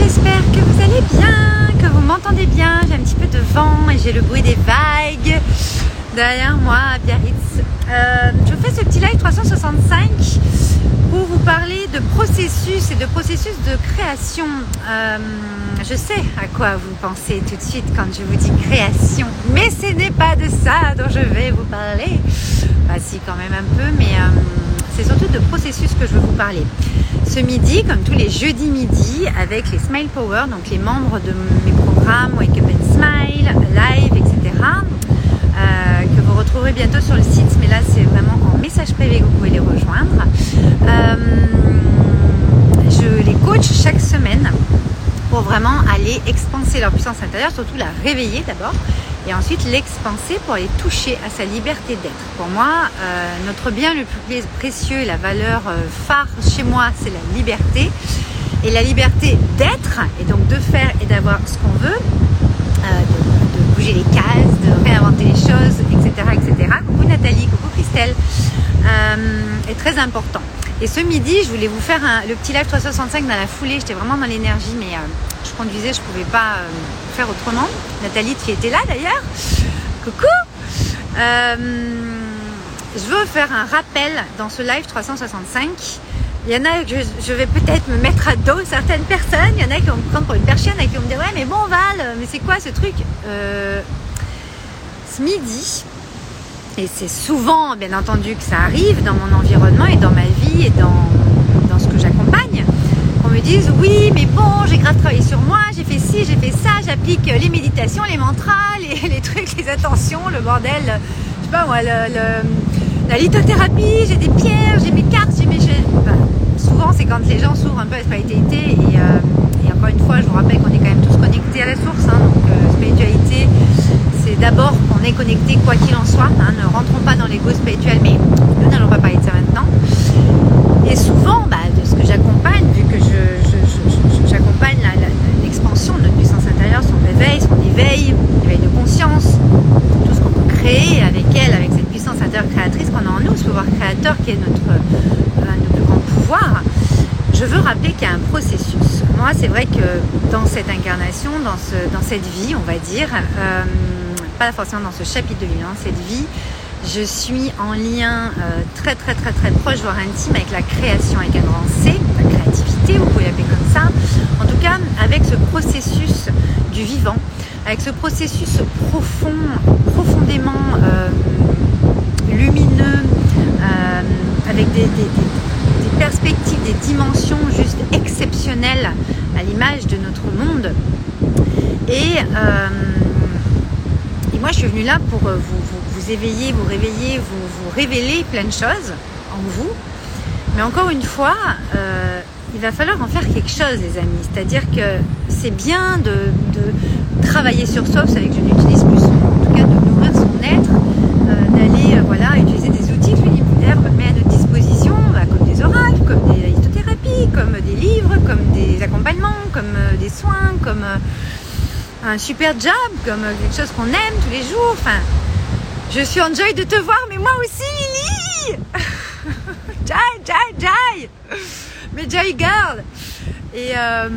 j'espère que vous allez bien, que vous m'entendez bien. J'ai un petit peu de vent et j'ai le bruit des vagues derrière moi à Biarritz. Euh, je fais ce petit live 365 pour vous parler de processus et de processus de création. Euh, je sais à quoi vous pensez tout de suite quand je vous dis création, mais ce n'est pas de ça dont je vais vous parler. Bah si quand même un peu, mais euh, c'est surtout de processus que je veux vous parler. Ce midi, comme tous les jeudis midi, avec les Smile Power, donc les membres de mes programmes Wake Up and Smile, Live, etc., euh, que vous retrouverez bientôt sur le site, mais là c'est vraiment en message privé que vous pouvez les rejoindre. Euh, je les coach chaque semaine pour vraiment aller expanser leur puissance intérieure, surtout la réveiller d'abord, et ensuite l'expanser pour aller toucher à sa liberté d'être. Pour moi, euh, notre bien le plus précieux, la valeur euh, phare chez moi, c'est la liberté. Et la liberté d'être, et donc de faire et d'avoir ce qu'on veut, euh, de, bouger les cases, de réinventer les choses, etc. etc. Coucou Nathalie, coucou Christelle, est très important. Et ce midi, je voulais vous faire le petit live 365 dans la foulée. J'étais vraiment dans l'énergie, mais je conduisais, je ne pouvais pas autrement. Nathalie, tu étais là d'ailleurs. Coucou euh, Je veux faire un rappel dans ce live 365. Il y en a que je, vais peut-être me mettre à dos certaines personnes. Il y en a qui vont me prendre pour une perchienne et qui vont me dire Ouais, mais bon, Val, mais c'est quoi ce truc? Ce midi, et c'est souvent, bien entendu, que ça arrive dans mon environnement et dans ma vie et dans ce que j'accompagne. Qu'on me dise, oui, mais bon, j'ai grave travaillé sur moi, j'ai fait ci, j'ai fait ça, j'applique les méditations, les mantras, les, les, trucs, les attentions, le bordel, je sais pas moi, le, le, la lithothérapie, j'ai des pierres, j'ai mes cartes, j'ai mes... Enfin, souvent, c'est quand les gens s'ouvrent un peu à la spiritualité et, euh, et, encore une fois, je vous rappelle qu'on est quand même tous connectés à la source, hein, donc euh, spiritualité, c'est d'abord qu'on est connecté quoi qu'il en soit. Hein, ne rentrons pas dans l'ego spirituel, mais nous n'allons pas parler de ça maintenant. Et souvent, bah, de ce que j'accompagne, vu que j'accompagne l'expansion de notre puissance intérieure, son réveil, son éveil, éveil de conscience, tout ce qu'on peut créer avec elle, avec cette puissance intérieure créatrice qu'on a en nous, ce pouvoir créateur qui est notre, euh, plus grand pouvoir. Je veux rappeler qu'il y a un processus. Moi, c'est vrai que dans cette incarnation, dans, ce, dans cette vie, on va dire, euh, pas forcément dans ce chapitre de vie, dans cette vie, je suis en lien euh, très très très très proche, voire intime avec la création avec un grand C, la créativité, vous pouvez l'appeler comme ça. En tout cas, avec ce processus du vivant, avec ce processus profond, profondément euh, lumineux, euh, avec des, perspectives, des dimensions juste exceptionnelles à l'image de notre monde. Et euh, moi, je suis venue là pour vous, éveiller, vous réveiller, vous, révéler plein de choses en vous. Mais encore une fois, il va falloir en faire quelque chose, les amis. C'est-à-dire que c'est bien de, travailler sur soi, vous savez que je n'utilise plus, en tout cas, de nourrir son être, euh, d'aller euh, voilà, utiliser des outils que l'univers met à notre disposition, bah, comme des oracles, comme des lithothérapies, comme des livres, comme des accompagnements, comme des soins, comme un super job, comme quelque chose qu'on aime tous les jours. Enfin, je suis en joy de te voir, mais moi aussi, Lily Jai, Jai, Jai Mais Joy Girl Et euh,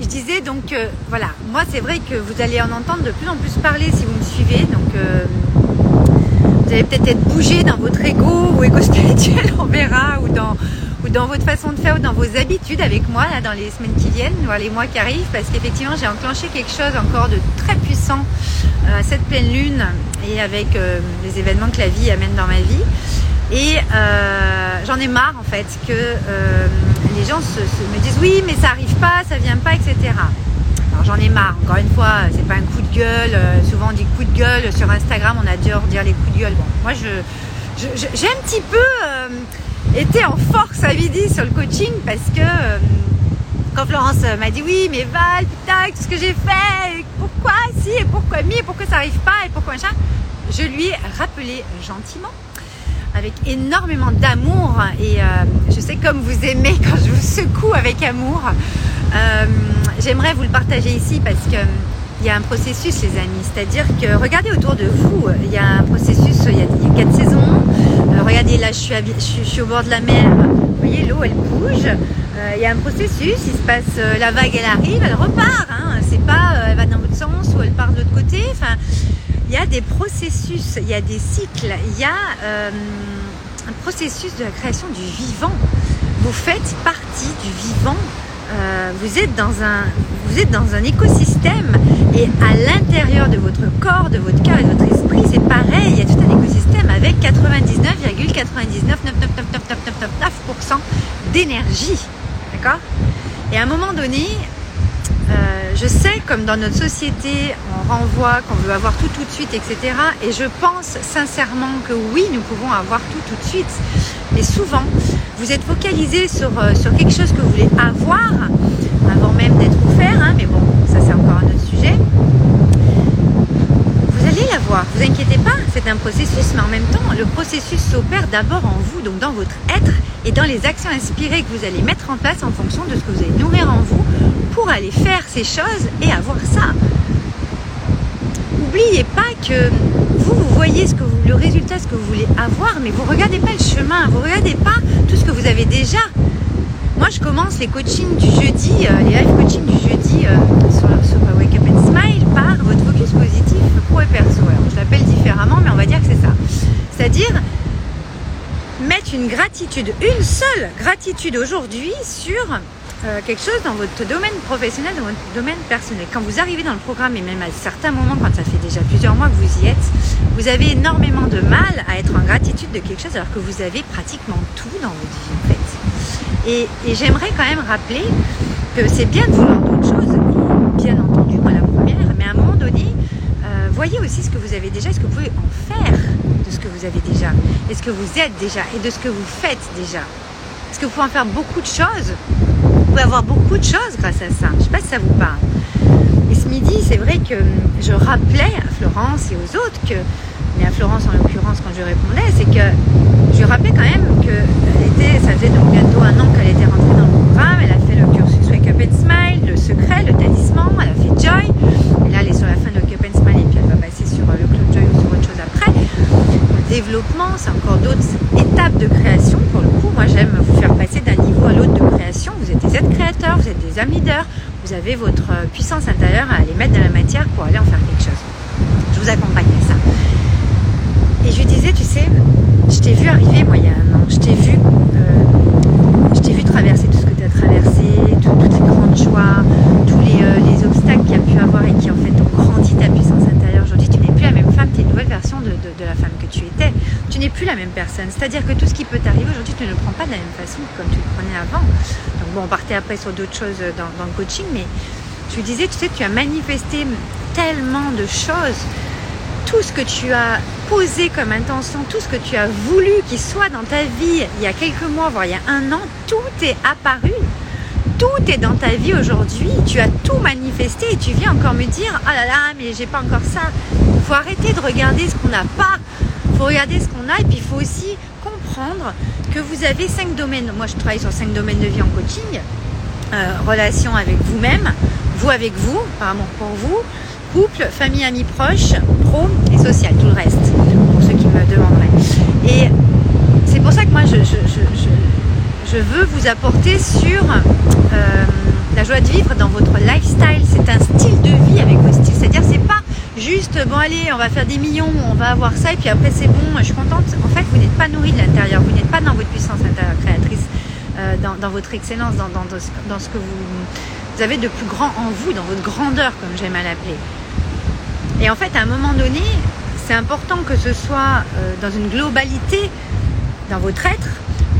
je disais donc, euh, voilà, moi c'est vrai que vous allez en entendre de plus en plus parler si vous me suivez. Donc, euh, vous allez peut-être être bougé dans votre ego ou ego spirituel, on verra, ou dans ou dans votre façon de faire ou dans vos habitudes avec moi là, dans les semaines qui viennent, voire les mois qui arrivent, parce qu'effectivement j'ai enclenché quelque chose encore de très puissant à euh, cette pleine lune et avec euh, les événements que la vie amène dans ma vie. Et euh, j'en ai marre en fait que euh, les gens se, me disent oui mais ça arrive pas, ça vient pas, etc. Alors j'en ai marre, encore une fois, c'est pas un coup de gueule, souvent on dit coup de gueule, sur Instagram on adore dire les coups de gueule. Bon, moi je j'ai un petit peu été en force à midi sur le coaching parce que euh, quand Florence m'a dit oui mais Val putain tout ce que j'ai fait pourquoi si et pourquoi mi et pourquoi ça arrive pas et pourquoi machin je lui ai rappelé gentiment avec énormément d'amour et euh, je sais comme vous aimez quand je vous secoue avec amour euh, j'aimerais vous le partager ici parce que il y a un processus les amis c'est à dire que regardez autour de vous il y a un processus il y a, quatre saisons euh, regardez là je suis, à, je, suis, au bord de la mer vous voyez l'eau elle bouge euh, euh, il y a un processus, il se passe, euh, la vague elle arrive, elle repart. Hein. c'est pas, elle va dans l'autre sens ou elle part de l'autre côté. Enfin, y a des processus, il y a des cycles, il y a un processus de la création du vivant. Vous faites partie du vivant. vous êtes dans un, vous êtes dans un écosystème et à l'intérieur de votre corps, de votre cœur et de votre esprit, c'est pareil. Il y a tout un écosystème avec 99,999999% d'énergie. D'accord Et à un moment donné, euh, je sais, comme dans notre société, on renvoie qu'on veut avoir tout tout de suite, etc. Et je pense sincèrement que oui, nous pouvons avoir tout tout de suite. Mais souvent, vous êtes focalisé sur, euh, quelque chose que vous voulez avoir avant même d'être offert. Hein, mais bon, ça c'est encore un autre sujet. Vous allez l'avoir, vous inquiétez pas, c'est un processus, mais en même temps, le processus s'opère d'abord en vous, donc dans votre être et dans les actions inspirées que vous allez mettre en place en fonction de ce que vous allez nourrir en vous pour aller faire ces choses et avoir ça. N'oubliez pas que vous, vous voyez ce que vous, le résultat, ce que vous voulez avoir, mais vous ne regardez pas le chemin, vous ne regardez pas tout ce que vous avez déjà. Moi, je commence les coachings du jeudi, euh, les live coaching du jeudi euh, sur, sur, Wake Up and Smile par votre focus positif pro et perso. Je l'appelle différemment, mais on va dire que c'est ça. C'est-à-dire mettre une gratitude, une seule gratitude aujourd'hui sur euh, quelque chose dans votre domaine professionnel, dans votre domaine personnel. Quand vous arrivez dans le programme, et même à certains moments, quand ça fait déjà plusieurs mois que vous y êtes, vous avez énormément de mal à être en gratitude de quelque chose alors que vous avez pratiquement tout dans votre vie en fait. Et, j'aimerais quand même rappeler que c'est bien de vouloir d'autres choses, bien entendu, moi la première, mais à un moment donné, euh, voyez aussi ce que vous avez déjà, ce que vous pouvez en faire de ce que vous avez déjà, et ce que vous êtes déjà, et de ce que vous faites déjà? Est-ce que vous pouvez en faire beaucoup de choses pouvez avoir beaucoup de choses grâce à ça. Je ne sais pas si ça vous parle. Et ce midi, c'est vrai que je rappelais à Florence et aux autres que, mais à Florence en l'occurrence quand je répondais, c'est que je rappelais quand même que ça faisait donc bientôt un an qu'elle était rentrée dans le programme, elle a fait le cursus Wake Up and Smile, le secret, le talisman, elle a fait Joy, et là elle est sur la fin de Wake Up and Smile et puis elle va passer sur euh, le Club Joy ou sur autre chose après. Le développement, c'est encore d'autres étapes de création. Pour le coup, moi j'aime vous faire passer d'un niveau à l'autre de création. Vous êtes des êtres vous êtes des âmes leaders, vous avez votre euh, puissance intérieure à aller mettre dans la matière pour aller en faire quelque chose. Je vous accompagne à ça. Et je lui disais, tu sais, je t'ai vu arriver, moi, il y a un an. Je t'ai vu, euh, vu traverser tout ce que tu as traversé, toutes les grandes joies, tous euh, les, obstacles qu'il y a pu avoir et qui, en fait, ont grandi ta puissance intérieure. Aujourd'hui, tu n'es plus la même femme, tu es une nouvelle version de, la femme que tu étais. Tu n'es plus la même personne. C'est-à-dire que tout ce qui peut t'arriver aujourd'hui, tu ne le prends pas de la même façon comme tu le prenais avant. Bon, on partait après sur d'autres choses dans, le coaching, mais tu disais, tu sais, tu as manifesté tellement de choses tout ce que tu as posé comme intention, tout ce que tu as voulu qu'il soit dans ta vie il y a quelques mois, voire il y a un an, tout est apparu. Tout est dans ta vie aujourd'hui. Tu as tout manifesté et tu viens encore me dire Ah là là, mais j'ai pas encore ça. Il faut arrêter de regarder ce qu'on n'a pas. Il faut regarder ce qu'on a et puis il faut aussi que vous avez cinq domaines. Moi, je travaille sur cinq domaines de vie en coaching. Euh, relation avec vous-même, vous avec vous, par amour pour vous, couple, famille, amis proches, pro et social, tout le reste, pour ceux qui me demanderaient. Et c'est pour ça que moi, je, veux vous apporter sur euh, la joie de vivre dans votre lifestyle. C'est un style de vie avec vos styles. C'est-à-dire, bon allez, on va faire des millions, on va avoir ça, et puis après c'est bon, je suis contente. En fait, vous n'êtes pas nourri de l'intérieur, vous n'êtes pas dans votre puissance intérieure créatrice, euh, dans, votre excellence, dans, ce que vous, vous avez de plus grand en vous, dans votre grandeur, comme j'aime à l'appeler. Et en fait, à un moment donné, c'est important que ce soit euh, dans une globalité, dans votre être,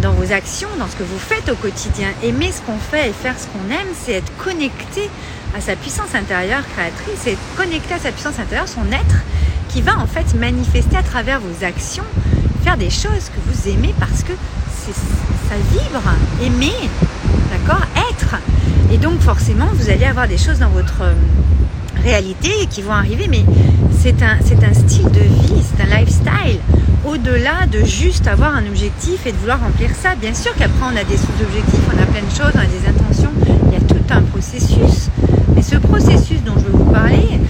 dans vos actions, dans ce que vous faites au quotidien. Aimer ce qu'on fait et faire ce qu'on aime, c'est être connecté à sa puissance intérieure créatrice, c'est être connecté à sa puissance intérieure, son être, qui va en fait manifester à travers vos actions, faire des choses que vous aimez parce que ça vibre, aimer, d'accord, être. Et donc forcément, vous allez avoir des choses dans votre euh, réalité qui vont arriver, mais c'est un, un style de vie, c'est un lifestyle. Au-delà de juste avoir un objectif et de vouloir remplir ça, bien sûr qu'après on a des sous-objectifs, on a plein de choses, on a des intentions, il y a tout un processus. Ce processus dont je veux vous parler,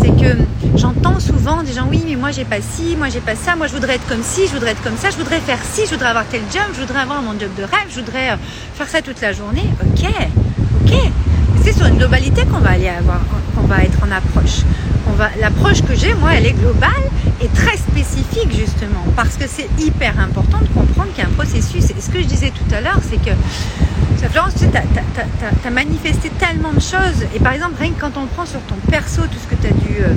c'est que j'entends souvent des gens, oui, mais moi j'ai pas ci, moi j'ai pas ça, moi je voudrais être comme ci, je voudrais être comme ça, je voudrais faire ci, je voudrais avoir tel job, je voudrais avoir mon job de rêve, je voudrais euh, faire ça toute la journée. Ok, ok. C'est sur une globalité qu'on va aller avoir, qu'on va être en approche. L'approche que j'ai, moi, elle est globale et très spécifique justement, parce que c'est hyper important de comprendre qu'il y a un processus. Et ce que je disais tout à l'heure, c'est que Florence, tu as, manifesté tellement de choses. Et par exemple, rien que quand on prend sur ton perso tout ce que tu as dû. Euh,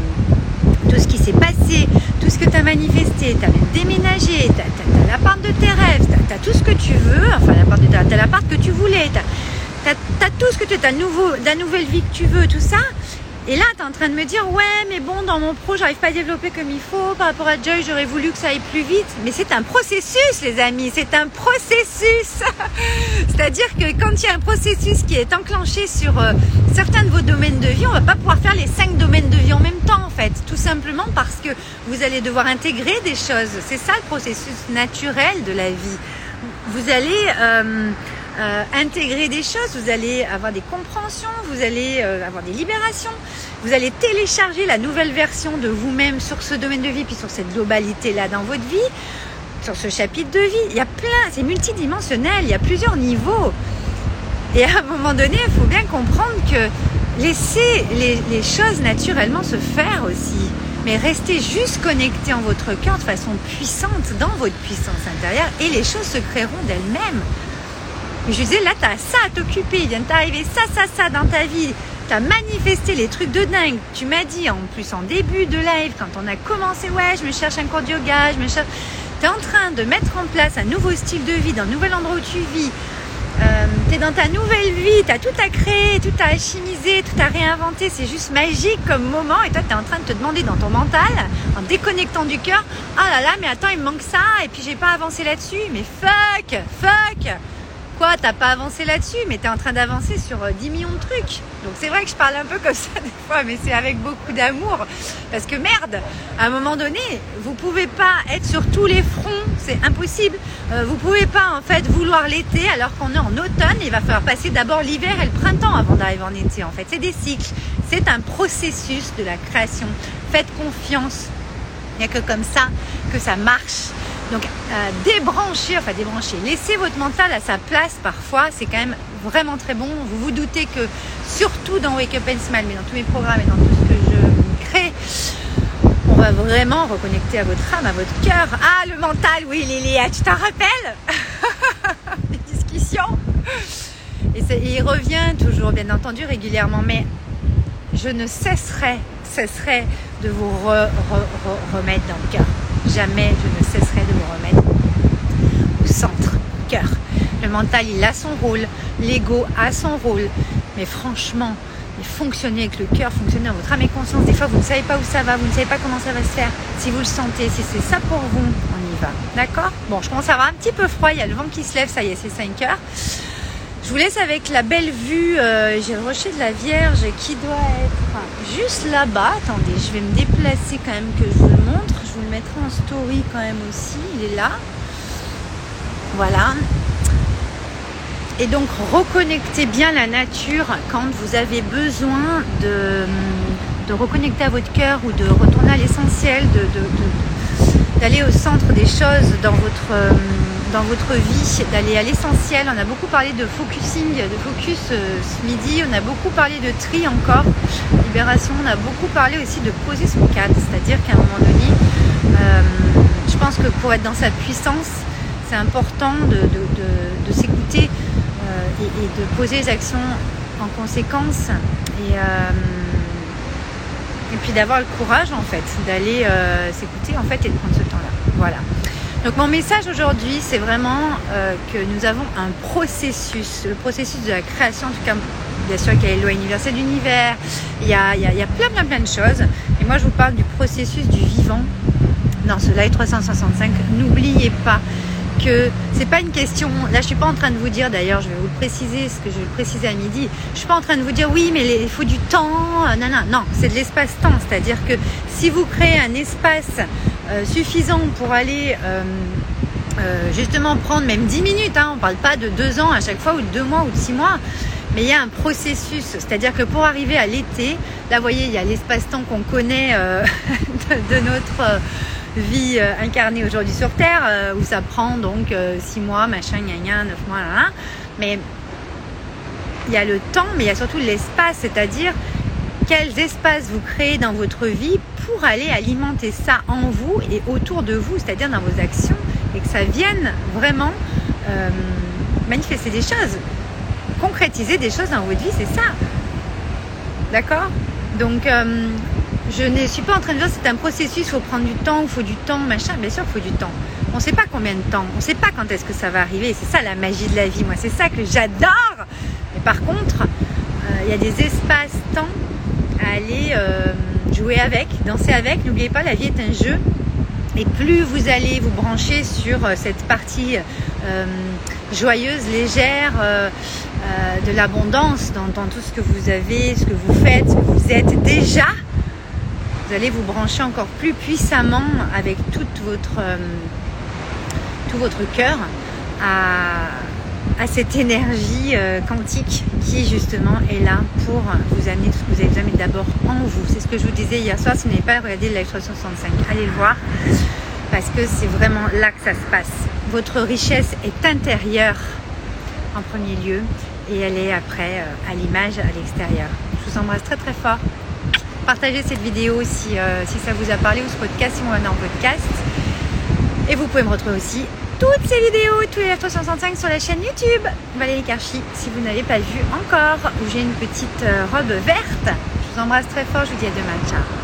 tout ce qui s'est passé, tout ce que tu as manifesté, tu as déménagé, tu as, l'appart de tes rêves, tu as, tout ce que tu veux, enfin l'appart de as l'appart que tu voulais, tu as, tout ce que tu as, nouveau, la nouvelle vie que tu veux, tout ça. Et là, tu es en train de me dire, ouais, mais bon, dans mon pro, j'arrive pas à développer comme il faut. Par rapport à Joy, j'aurais voulu que ça aille plus vite. Mais c'est un processus, les amis. C'est un processus. C'est-à-dire que quand il y a un processus qui est enclenché sur euh, certains de vos domaines de vie, on va pas pouvoir faire les cinq domaines de vie en même temps, en fait. Tout simplement parce que vous allez devoir intégrer des choses. C'est ça le processus naturel de la vie. Vous allez... Euh, euh, intégrer des choses, vous allez avoir des compréhensions, vous allez euh, avoir des libérations, vous allez télécharger la nouvelle version de vous-même sur ce domaine de vie, puis sur cette globalité-là dans votre vie, sur ce chapitre de vie. Il y a plein, c'est multidimensionnel, il y a plusieurs niveaux. Et à un moment donné, il faut bien comprendre que laissez les, les choses naturellement se faire aussi mais restez juste connecté en votre cœur de façon puissante dans votre puissance intérieure et les choses se créeront d'elles-mêmes. Mais je disais, là, tu as ça à t'occuper, il vient de t'arriver ça, ça, ça dans ta vie. Tu as manifesté les trucs de dingue. Tu m'as dit, en plus, en début de live, quand on a commencé, ouais, je me cherche un cours de yoga, je me cherche. Tu es en train de mettre en place un nouveau style de vie dans nouvel endroit où tu vis. Euh, tu es dans ta nouvelle vie, tu as tout à créer, tout à chimiser, tout à réinventer. C'est juste magique comme moment. Et toi, tu es en train de te demander dans ton mental, en déconnectant du cœur, ah là là, mais attends, il me manque ça, et puis j'ai pas avancé là-dessus. Mais fuck, fuck Quoi, t'as pas avancé là-dessus, mais tu es en train d'avancer sur 10 euh, millions de trucs. Donc c'est vrai que je parle un peu comme ça des fois, mais c'est avec beaucoup d'amour. Parce que merde, à un moment donné, vous pouvez pas être sur tous les fronts, c'est impossible. Euh, vous pouvez pas en fait vouloir l'été alors qu'on est en automne. Il va falloir passer d'abord l'hiver et le printemps avant d'arriver en été. En fait, c'est des cycles. C'est un processus de la création. Faites confiance. Il n'y a que comme ça que ça marche. Donc euh, débrancher, enfin débrancher, laisser votre mental à sa place parfois, c'est quand même vraiment très bon. Vous vous doutez que surtout dans Wake Up and Smile, mais dans tous mes programmes et dans tout ce que je crée, on va vraiment reconnecter à votre âme, à votre cœur. Ah, le mental, oui, Lilia, tu t'en rappelles? Les discussions. Et, il revient toujours, bien entendu, régulièrement, mais je ne cesserai, cesserai de vous remettre dans le cœur jamais je ne cesserai de me remettre au centre, cœur. Le mental, il a son rôle, l'ego a son rôle, mais franchement, fonctionner avec le cœur, fonctionner dans votre âme et conscience. Des fois, vous ne savez pas où ça va, vous ne savez pas comment ça va se faire. Si vous le sentez, si c'est ça pour vous, on y va. D'accord? Bon, je commence à avoir un petit peu froid, il y a le vent qui se lève, ça y est, c'est 5 heures. Je vous laisse avec la belle vue. Euh, j'ai le rocher de la Vierge qui doit être juste là-bas. Attendez, je vais me déplacer quand même que je vous le mettrai en story quand même aussi. Il est là. Voilà. Et donc reconnectez bien la nature quand vous avez besoin de, reconnecter à votre cœur ou de retourner à l'essentiel, de, au centre des choses dans votre euh, dans votre vie, d'aller à l'essentiel. On a beaucoup parlé de focusing, de focus euh, ce midi, on a beaucoup parlé de tri encore, libération, on a beaucoup parlé aussi de poser son cadre, c'est-à-dire qu'à un moment donné, euh, je pense que pour être dans sa puissance, c'est important de, s'écouter euh, et, de poser les actions en conséquence et puis d'avoir le courage en fait d'aller s'écouter en fait et de prendre ce temps-là. Voilà. Donc mon message aujourd'hui, c'est vraiment euh, que nous avons un processus, le processus de la création, en tout cas, bien sûr qu'il y a les lois universelles d'univers, il y a, il, y a, plein, plein, plein de choses. Et moi, je vous parle du processus du vivant dans ce live 365. N'oubliez pas c'est pas une question. Là, je suis pas en train de vous dire. D'ailleurs, je vais vous le préciser, ce que je vais le préciser à midi. Je suis pas en train de vous dire oui, mais il faut du temps. Non, non, non. C'est de l'espace-temps. C'est-à-dire que si vous créez un espace euh, suffisant pour aller euh, euh, justement prendre même 10 minutes, hein, on parle pas de 2 ans à chaque fois ou de 2 mois ou de 6 mois, Mais il y a un processus, c'est-à-dire que pour arriver à l'été, là vous voyez, il y a l'espace-temps qu'on connaît euh, de, notre euh, vie euh, incarnée aujourd'hui sur Terre, où ça prend donc 6 mois, machin, gna gna, 9 mois, là, là. Mais il y a le temps, mais il y a surtout l'espace, c'est-à-dire quels espaces vous créez dans votre vie pour aller alimenter ça en vous et autour de vous, c'est-à-dire dans vos actions, et que ça vienne vraiment manifester des choses concrétiser des choses dans votre vie, c'est ça. D'accord? Donc, euh, je ne suis pas en train de dire c'est un processus, il faut prendre du temps, il faut du temps, machin. Bien sûr, il faut du temps. On ne sait pas combien de temps, on ne sait pas quand est-ce que ça va arriver. C'est ça la magie de la vie, moi. C'est ça que j'adore. Mais par contre, euh, il y a des espaces-temps à aller euh, jouer avec, danser avec. N'oubliez pas, la vie est un jeu. Et plus vous allez vous brancher sur cette partie joyeuse, légère, euh, de l'abondance dans, tout ce que vous avez, ce que vous faites, ce que vous êtes déjà, vous allez vous brancher encore plus puissamment avec toute votre, euh, tout votre cœur à, cette énergie euh, quantique qui justement est là pour vous amener tout ce que vous avez besoin, mais d'abord en vous. C'est ce que je vous disais hier soir. Si vous n'avez pas regardé le live 365, allez le voir parce que c'est vraiment là que ça se passe. Votre richesse est intérieure en premier lieu et elle est après euh, à l'image à l'extérieur. Je vous embrasse très très fort. Partagez cette vidéo si, euh, si ça vous a parlé ou ce podcast si vous en en podcast. Et vous pouvez me retrouver aussi toutes ces vidéos, tous les 365 sur la chaîne YouTube Valérie Karchi si vous n'avez pas vu encore où j'ai une petite euh, robe verte. Je vous embrasse très fort, je vous dis à demain, ciao